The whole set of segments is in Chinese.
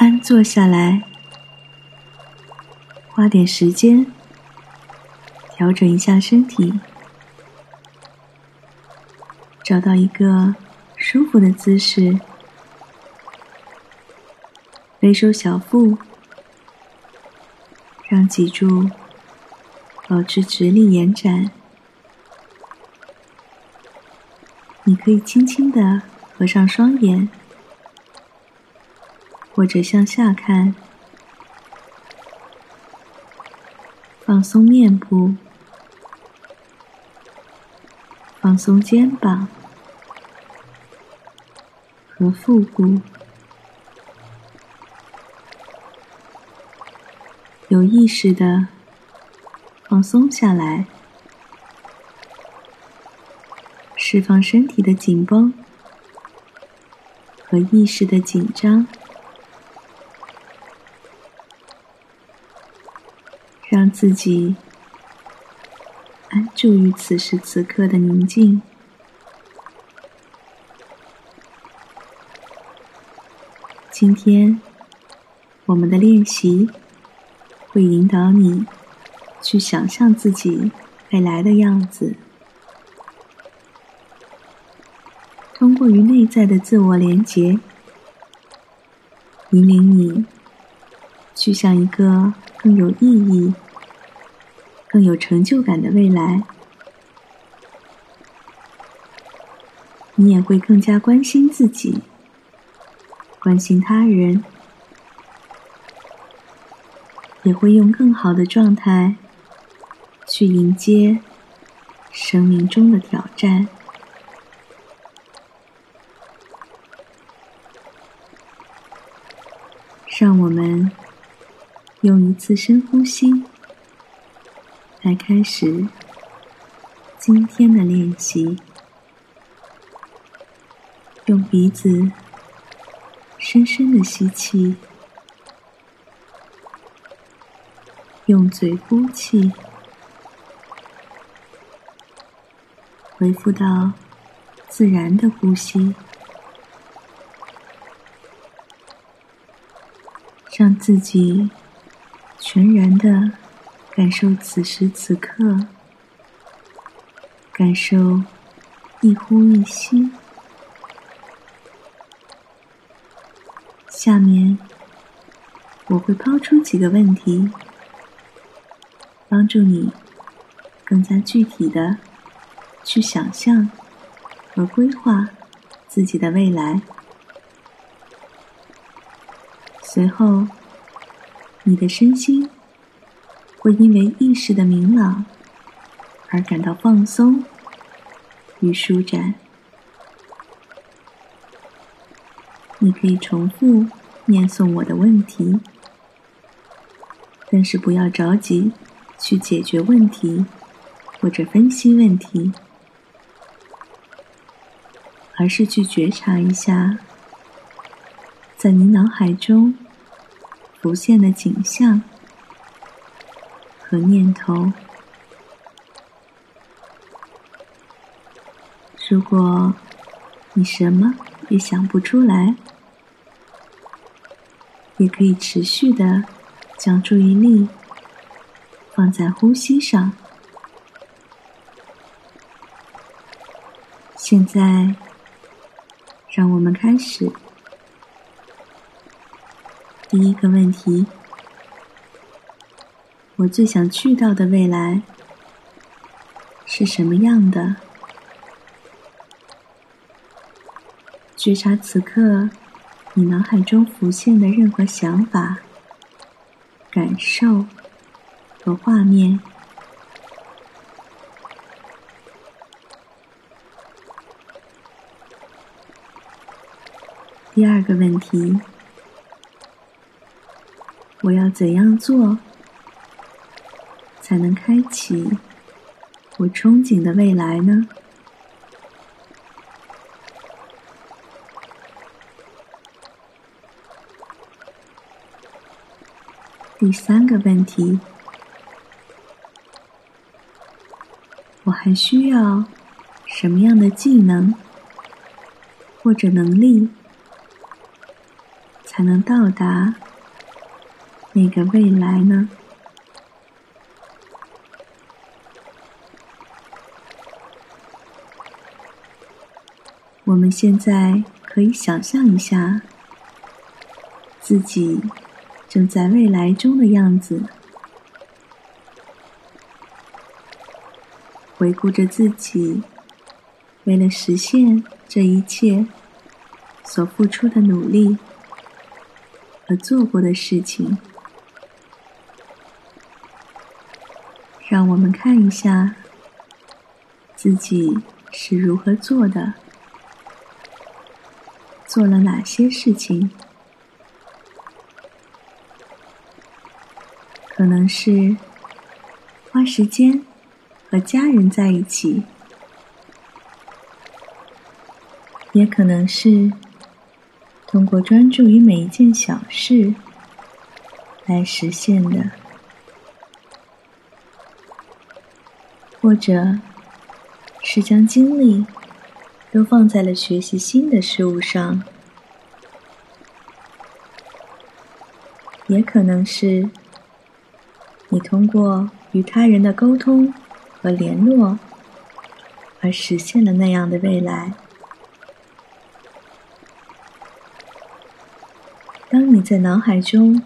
安坐下来，花点时间调整一下身体，找到一个舒服的姿势，背收小腹，让脊柱保持直立延展。你可以轻轻的合上双眼，或者向下看，放松面部，放松肩膀和腹部，有意识的放松下来。释放身体的紧绷和意识的紧张，让自己安住于此时此刻的宁静。今天，我们的练习会引导你去想象自己未来的样子。通过与内在的自我连结，引领你去向一个更有意义、更有成就感的未来。你也会更加关心自己，关心他人，也会用更好的状态去迎接生命中的挑战。让我们用一次深呼吸来开始今天的练习。用鼻子深深的吸气，用嘴呼气，恢复到自然的呼吸。让自己全然的感受此时此刻，感受一呼一吸。下面我会抛出几个问题，帮助你更加具体的去想象和规划自己的未来。随后，你的身心会因为意识的明朗而感到放松与舒展。你可以重复念诵我的问题，但是不要着急去解决问题或者分析问题，而是去觉察一下。在你脑海中浮现的景象和念头，如果你什么也想不出来，也可以持续的将注意力放在呼吸上。现在，让我们开始。第一个问题：我最想去到的未来是什么样的？觉察此刻你脑海中浮现的任何想法、感受和画面。第二个问题。我要怎样做，才能开启我憧憬的未来呢？第三个问题，我还需要什么样的技能或者能力？才能到达那个未来呢？我们现在可以想象一下自己正在未来中的样子，回顾着自己为了实现这一切所付出的努力和做过的事情，让我们看一下自己是如何做的。做了哪些事情？可能是花时间和家人在一起，也可能是通过专注于每一件小事来实现的，或者是将精力。都放在了学习新的事物上，也可能是你通过与他人的沟通和联络而实现了那样的未来。当你在脑海中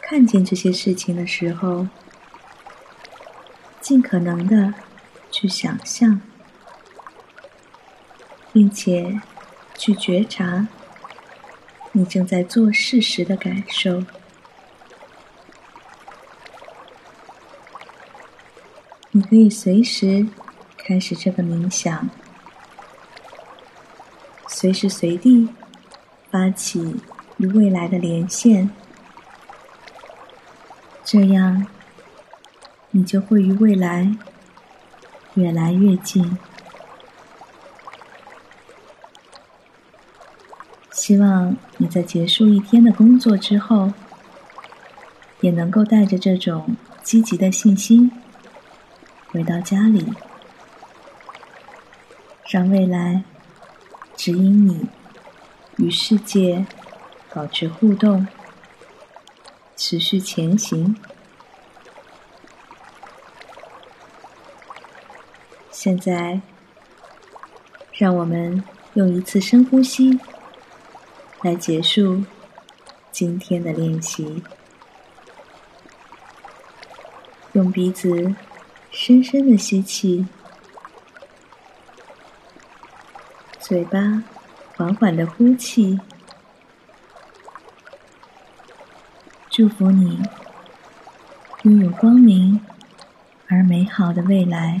看见这些事情的时候，尽可能的去想象。并且去觉察你正在做事时的感受。你可以随时开始这个冥想，随时随地发起与未来的连线，这样你就会与未来越来越近。希望你在结束一天的工作之后，也能够带着这种积极的信心回到家里，让未来指引你与世界保持互动，持续前行。现在，让我们用一次深呼吸。来结束今天的练习，用鼻子深深的吸气，嘴巴缓缓的呼气。祝福你拥有光明而美好的未来。